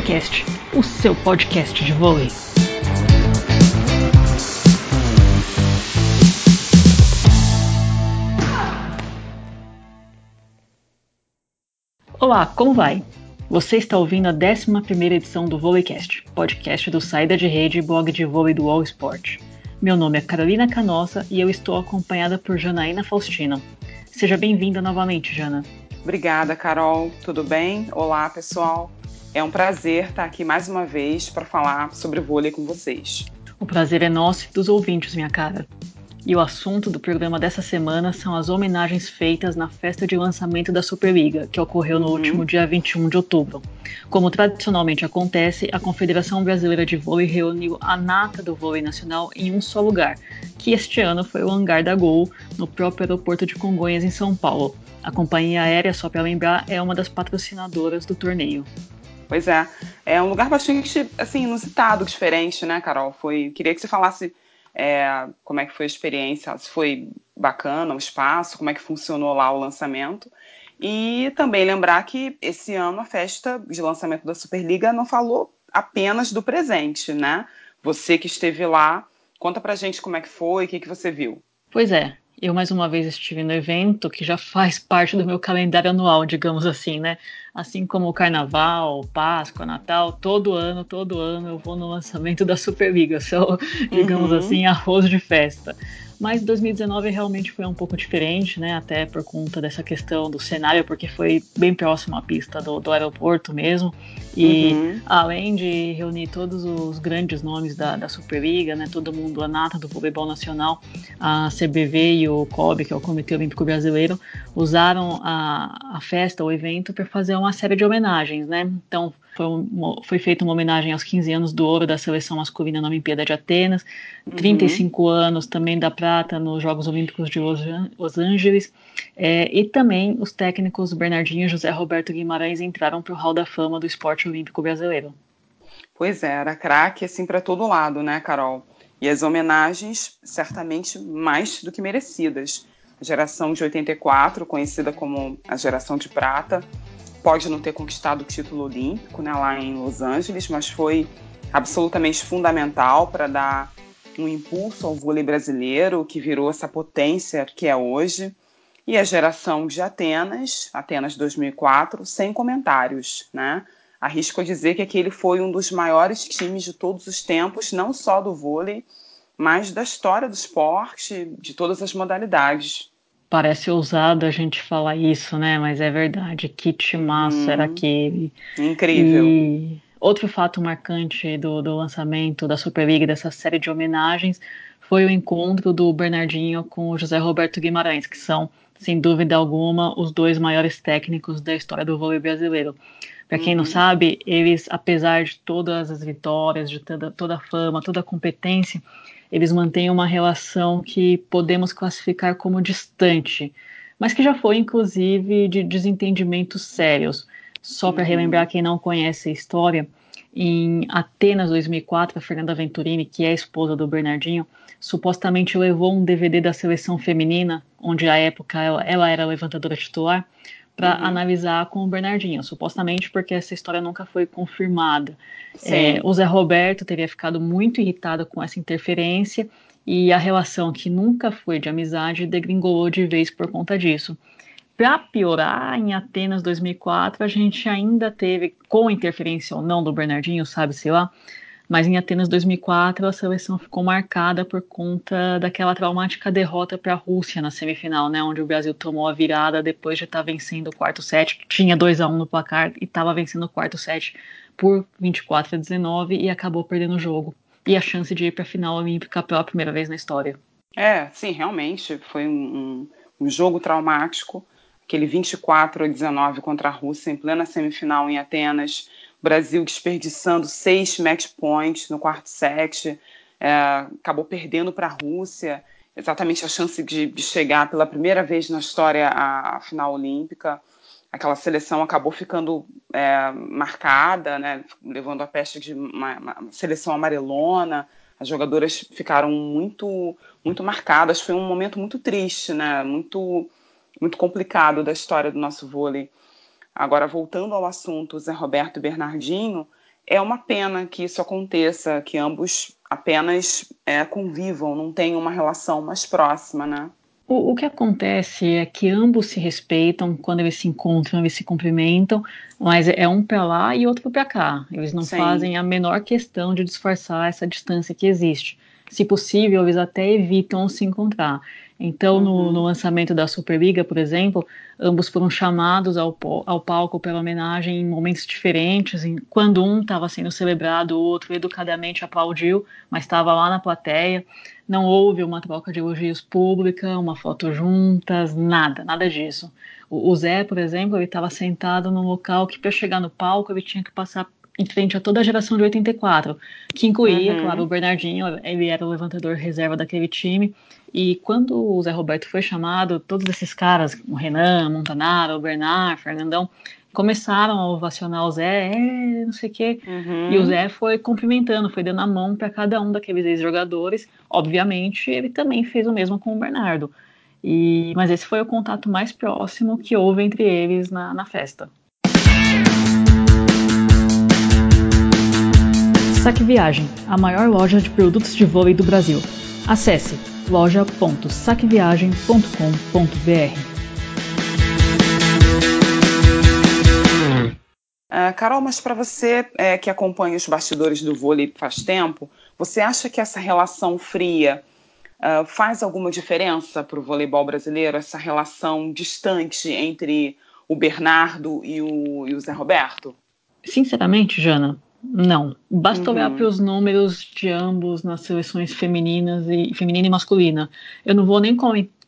Vôleicast, o seu podcast de vôlei. Olá, como vai? Você está ouvindo a 11 edição do Vôleicast, podcast do Saída de Rede e blog de vôlei do All Sport. Meu nome é Carolina Canossa e eu estou acompanhada por Janaína Faustino. Seja bem-vinda novamente, Jana. Obrigada, Carol. Tudo bem? Olá, pessoal. É um prazer estar aqui mais uma vez para falar sobre vôlei com vocês. O prazer é nosso e dos ouvintes, minha cara. E o assunto do programa dessa semana são as homenagens feitas na festa de lançamento da Superliga, que ocorreu no uhum. último dia 21 de outubro. Como tradicionalmente acontece, a Confederação Brasileira de Vôlei reuniu a nata do vôlei nacional em um só lugar, que este ano foi o Hangar da Gol, no próprio aeroporto de Congonhas, em São Paulo. A companhia aérea, só para lembrar, é uma das patrocinadoras do torneio. Pois é, é um lugar bastante assim inusitado, diferente, né, Carol? Foi, queria que você falasse é, como é que foi a experiência, se foi bacana o espaço, como é que funcionou lá o lançamento. E também lembrar que esse ano a festa de lançamento da Superliga não falou apenas do presente, né? Você que esteve lá, conta pra gente como é que foi, o que, que você viu. Pois é, eu mais uma vez estive no evento que já faz parte do meu calendário anual, digamos assim, né? Assim como o Carnaval, Páscoa, Natal, todo ano, todo ano eu vou no lançamento da Superliga, sou, digamos uhum. assim, arroz de festa. Mas 2019 realmente foi um pouco diferente, né? Até por conta dessa questão do cenário, porque foi bem próximo à pista do, do aeroporto mesmo. E uhum. além de reunir todos os grandes nomes da, da Superliga, né? Todo mundo, a nata do voleibol nacional, a CBV e o COB, que é o Comitê Olímpico Brasileiro, usaram a, a festa, o evento, para fazer uma série de homenagens, né? Então foi, uma, foi feita uma homenagem aos 15 anos do ouro da seleção masculina na Olimpíada de Atenas, uhum. 35 anos também da prata nos Jogos Olímpicos de Los, Los Angeles, é, e também os técnicos Bernardinho e José Roberto Guimarães entraram para o Hall da Fama do esporte olímpico brasileiro. Pois é, era craque assim para todo lado, né, Carol? E as homenagens certamente mais do que merecidas. A geração de 84, conhecida como a geração de prata, pode não ter conquistado o título olímpico né, lá em Los Angeles, mas foi absolutamente fundamental para dar um impulso ao vôlei brasileiro, que virou essa potência que é hoje. E a geração de Atenas, Atenas 2004, sem comentários, né? Arrisco dizer que aquele foi um dos maiores times de todos os tempos, não só do vôlei, mas da história do esporte, de todas as modalidades. Parece ousado a gente falar isso, né? Mas é verdade. Que timaço hum, era aquele. Incrível. E outro fato marcante do, do lançamento da Superliga, dessa série de homenagens, foi o encontro do Bernardinho com o José Roberto Guimarães, que são, sem dúvida alguma, os dois maiores técnicos da história do vôlei brasileiro. Para quem uhum. não sabe, eles, apesar de todas as vitórias, de toda, toda a fama, toda a competência, eles mantêm uma relação que podemos classificar como distante, mas que já foi inclusive de desentendimentos sérios. Só para uhum. relembrar quem não conhece a história, em Atenas 2004, a Fernanda Venturini, que é a esposa do Bernardinho, supostamente levou um DVD da seleção feminina, onde à época ela, ela era levantadora titular, para uhum. analisar com o Bernardinho, supostamente porque essa história nunca foi confirmada. É, o Zé Roberto teria ficado muito irritado com essa interferência e a relação que nunca foi de amizade degringolou de vez por conta disso. Para piorar, em Atenas 2004, a gente ainda teve, com interferência ou não do Bernardinho, sabe-se lá, mas em Atenas 2004 a seleção ficou marcada por conta daquela traumática derrota para a Rússia na semifinal, né, onde o Brasil tomou a virada depois de estar tá vencendo o quarto set, tinha 2 a 1 no placar e estava vencendo o quarto set por 24 a 19 e acabou perdendo o jogo. E a chance de ir para a final olímpica pela primeira vez na história. É, sim, realmente foi um, um, um jogo traumático. Aquele 24 a 19 contra a Rússia em plena semifinal em Atenas Brasil desperdiçando seis match points no quarto set, é, acabou perdendo para a Rússia, exatamente a chance de, de, chegar pela primeira vez na história à, à final olímpica. Aquela seleção acabou ficando é, marcada, né, levando a peste de uma, uma seleção amarelona. As jogadoras ficaram muito, muito marcadas. Foi um momento muito triste, né, muito, muito complicado da história do nosso vôlei. Agora, voltando ao assunto Zé Roberto e Bernardinho, é uma pena que isso aconteça, que ambos apenas é, convivam, não tenham uma relação mais próxima, né? O, o, que acontece é que ambos se respeitam quando eles se encontram, eles se cumprimentam, mas é um para lá e outro para cá. Eles não Sim. fazem a menor questão de disfarçar essa distância que existe. Se possível, eles até evitam se encontrar. Então, uhum. no, no, lançamento da Superliga, por exemplo, ambos foram chamados ao, ao palco pela homenagem em momentos diferentes. Em, quando um estava sendo celebrado, o outro educadamente aplaudiu, mas estava lá na plateia. Não houve uma troca de elogios pública, uma foto juntas, nada, nada disso. O, o Zé, por exemplo, ele estava sentado num local que para chegar no palco ele tinha que passar em frente a toda a geração de 84, que incluía, uhum. claro, o Bernardinho, ele era o levantador reserva daquele time. E quando o Zé Roberto foi chamado, todos esses caras, o Renan, Montanaro, o Bernard, Fernandão, começaram a ovacionar o Zé, é, não sei o quê. Uhum. E o Zé foi cumprimentando, foi dando a mão para cada um daqueles ex-jogadores. Obviamente, ele também fez o mesmo com o Bernardo. E, mas esse foi o contato mais próximo que houve entre eles na, na festa. Saque Viagem, a maior loja de produtos de vôlei do Brasil. Acesse loja.saqueviagem.com.br. Uh, Carol, mas para você é, que acompanha os bastidores do vôlei faz tempo, você acha que essa relação fria uh, faz alguma diferença para o voleibol brasileiro, essa relação distante entre o Bernardo e o, e o Zé Roberto? Sinceramente, Jana, não. Basta uhum. olhar para os números de ambos nas seleções femininas e feminina e masculina. Eu não vou nem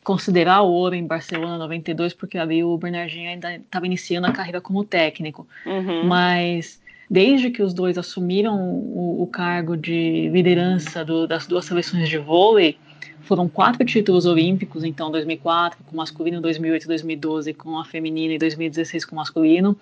considerar o ouro em Barcelona 92, porque ali o Bernardinho ainda estava iniciando a carreira como técnico. Uhum. Mas desde que os dois assumiram o, o cargo de liderança do, das duas seleções de vôlei, foram quatro títulos olímpicos, então 2004 com masculino, 2008 e 2012 com a feminina e 2016 com o masculino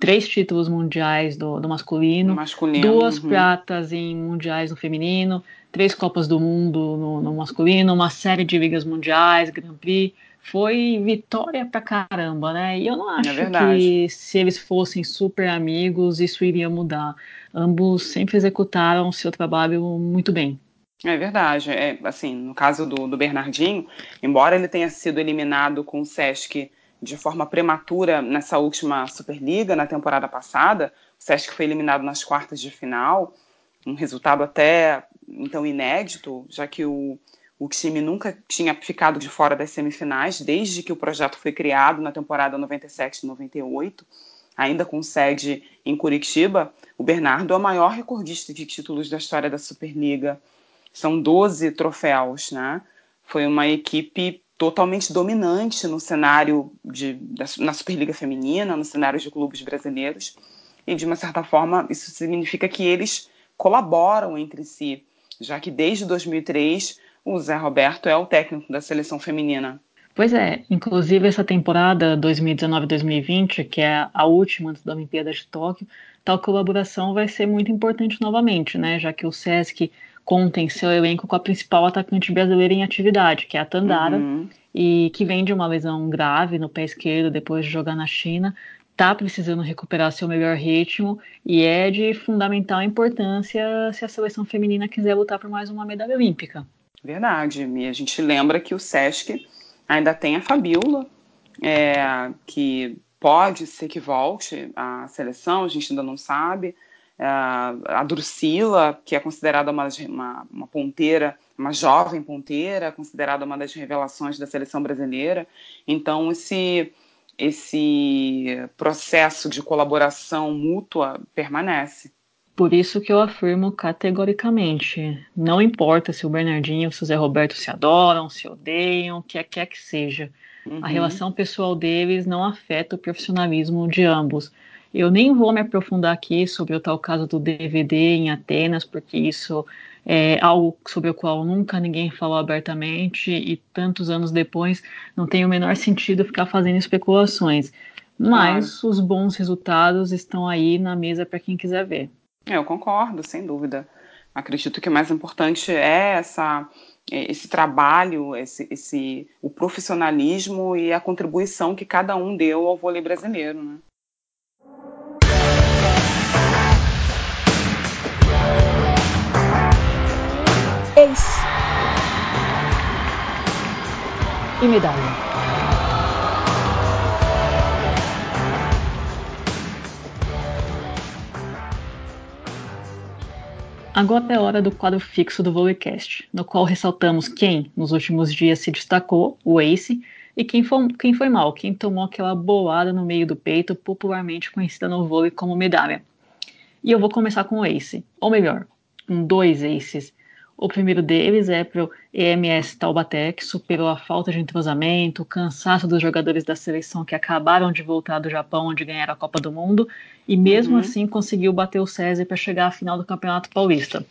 três títulos mundiais do, do masculino, masculino, duas uhum. pratas em mundiais no feminino, três Copas do Mundo no, no, masculino, uma série de ligas mundiais, Grand Prix. Foi vitória pra caramba, né? E eu não é acho é que se eles fossem super amigos, isso iria mudar. Ambos sempre executaram o seu trabalho muito bem. É verdade. É, assim, no caso do, do Bernardinho, embora ele tenha sido eliminado com o Sesc de forma prematura nessa última Superliga, na temporada passada. O Sesc foi eliminado nas quartas de final, um resultado até então inédito, já que o, o time nunca tinha ficado de fora das semifinais desde que o projeto foi criado na temporada 97 e 98, ainda com sede em Curitiba. O Bernardo é o maior recordista de títulos da história da Superliga. São 12 troféus, né? Foi uma equipe totalmente dominante no cenário de, na Superliga Feminina, no cenário de clubes brasileiros. E, de uma certa forma, isso significa que eles colaboram entre si, já que desde 2003 o Zé Roberto é o técnico da seleção feminina. Pois é, inclusive essa temporada 2019-2020, que é a última antes da Olimpíada de Tóquio, tal colaboração vai ser muito importante novamente, né? Já que o SESC conta em seu elenco com a principal atacante brasileira em atividade, que é a Tandara, uhum. e que vem de uma lesão grave no pé esquerdo depois de jogar na China, está precisando recuperar seu melhor ritmo e é de fundamental importância se a seleção feminina quiser lutar por mais uma medalha olímpica. Verdade, e a gente lembra que o Sesc ainda tem a Fabiola, é, que pode ser que volte à seleção, a gente ainda não sabe. Uh, a Drusila, que é considerada uma, uma, uma, ponteira, uma jovem ponteira, considerada uma das revelações da seleção brasileira. Então, esse, esse processo de colaboração mútua permanece. Por isso que eu afirmo categoricamente: não importa se o Bernardinho ou o José Roberto se adoram, se odeiam, o que quer que seja. Uhum. A relação pessoal deles não afeta o profissionalismo de ambos eu nem vou me aprofundar aqui sobre o tal caso do DVD em Atenas, porque isso é algo sobre o qual nunca ninguém falou abertamente e tantos anos depois não tem o menor sentido ficar fazendo especulações. Mas os bons resultados estão aí na mesa para quem quiser ver. Eu concordo, sem dúvida. Acredito que o mais importante é essa esse trabalho, esse, esse, o profissionalismo e a contribuição que cada um deu ao vôlei brasileiro. Né? E medalha. Agora é hora do quadro fixo do Volleycast, no qual ressaltamos quem, nos últimos dias, se destacou, o Ace, e quem foi, quem foi mal, quem tomou aquela boada no meio do peito, popularmente conhecida no vôlei como medalha. E eu vou começar com o Ace, ou melhor, com dois Aces. O primeiro deles é para o EMS Taubaté, que superou a falta de entrosamento, o cansaço dos jogadores da seleção que acabaram de voltar do Japão, onde ganharam a Copa do Mundo, e mesmo uhum. assim conseguiu bater o César para chegar à final do Campeonato Paulista.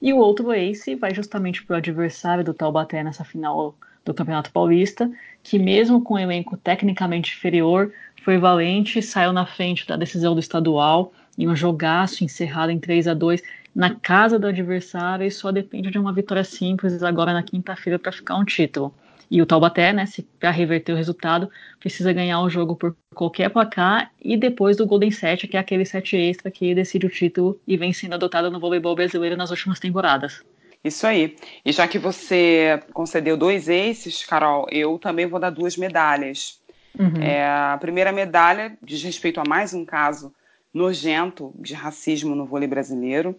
E o outro ace vai justamente para o adversário do Taubaté nessa final do Campeonato Paulista, que mesmo com um elenco tecnicamente inferior, foi valente e saiu na frente da decisão do estadual em um jogaço encerrado em 3 a 2 na casa do adversário e só depende de uma vitória simples agora na quinta-feira para ficar um título. E o Taubaté, né, para reverter o resultado, precisa ganhar o jogo por qualquer placar e depois do Golden Set, que é aquele set extra que decide o título e vem sendo adotado no voleibol brasileiro nas últimas temporadas. Isso aí. E já que você concedeu dois aces, Carol, eu também vou dar duas medalhas. Uhum. É, a primeira medalha diz respeito a mais um caso nojento de racismo no vôlei brasileiro.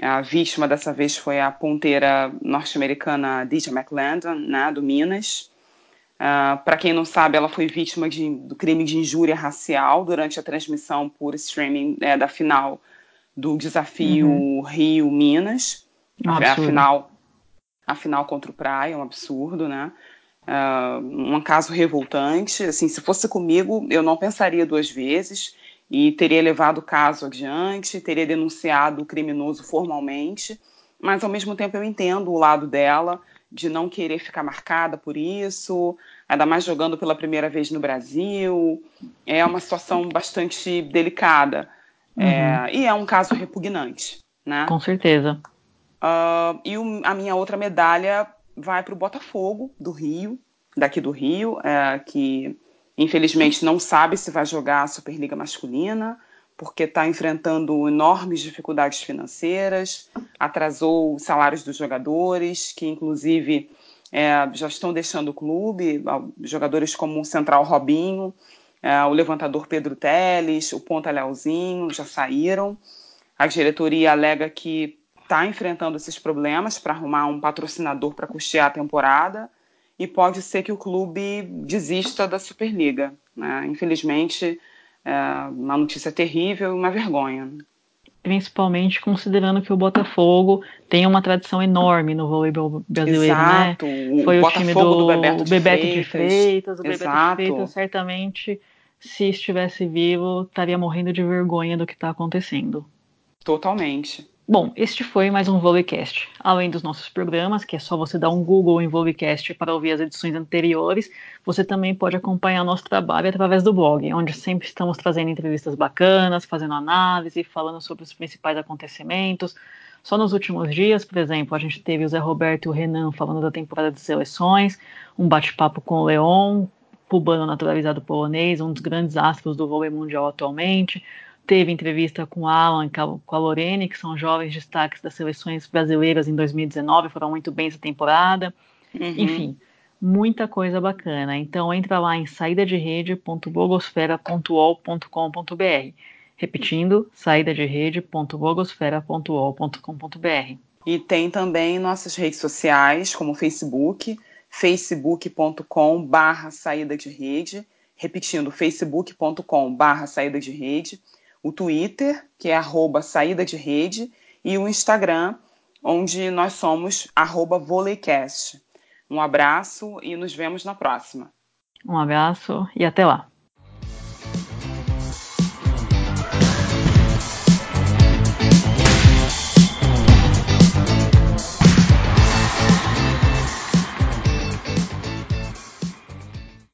A vítima dessa vez foi a ponteira norte-americana Deja McLendon, né, do Minas. Uh, Para quem não sabe, ela foi vítima de, do crime de injúria racial durante a transmissão por streaming é, da final do desafio uhum. Rio-Minas. Um a, final, a final contra o Praia, um absurdo, né? Uh, um caso revoltante. Assim, se fosse comigo, eu não pensaria duas vezes e teria levado o caso adiante, teria denunciado o criminoso formalmente, mas ao mesmo tempo eu entendo o lado dela de não querer ficar marcada por isso, ainda mais jogando pela primeira vez no Brasil. É uma situação bastante delicada uhum. é, e é um caso repugnante, né? Com certeza. Uh, e o, a minha outra medalha vai para o Botafogo do Rio, daqui do Rio, é, que Infelizmente, não sabe se vai jogar a Superliga Masculina, porque está enfrentando enormes dificuldades financeiras, atrasou os salários dos jogadores, que inclusive é, já estão deixando o clube, jogadores como o Central Robinho, é, o levantador Pedro Teles, o Ponta Leozinho já saíram. A diretoria alega que está enfrentando esses problemas para arrumar um patrocinador para custear a temporada e pode ser que o clube desista da Superliga. Né? Infelizmente, é uma notícia terrível e uma vergonha. Principalmente considerando que o Botafogo tem uma tradição enorme no voleibol brasileiro, né? Exato. né? Foi o, o time do, do Bebeto, de, Bebeto Freitas. de Freitas. O Exato. Bebeto de Freitas certamente, se estivesse vivo, estaria morrendo de vergonha do que está acontecendo. Totalmente. Bom, este foi mais um Volleycast. Além dos nossos programas, que é só você dar um Google em Volleycast para ouvir as edições anteriores, você também pode acompanhar nosso trabalho através do blog, onde sempre estamos trazendo entrevistas bacanas, fazendo análise, falando sobre os principais acontecimentos. Só nos últimos dias, por exemplo, a gente teve o Zé Roberto e o Renan falando da temporada de seleções, um bate-papo com o Leon, cubano naturalizado polonês, um dos grandes astros do vôlei mundial atualmente teve entrevista com o Alan, com a Lorene, que são jovens destaques das seleções brasileiras em 2019, foram muito bem essa temporada. Uhum. Enfim, muita coisa bacana. Então entra lá em saídaderede.blogosfera.ol.com.br. Repetindo, saídaderede.blogosfera.ol.com.br. E tem também nossas redes sociais, como o Facebook, facebook.com barra saída de rede, repetindo, facebook.com barra saída de rede, o Twitter, que é arroba saída de rede, e o Instagram, onde nós somos arroba voleicast. Um abraço e nos vemos na próxima. Um abraço e até lá.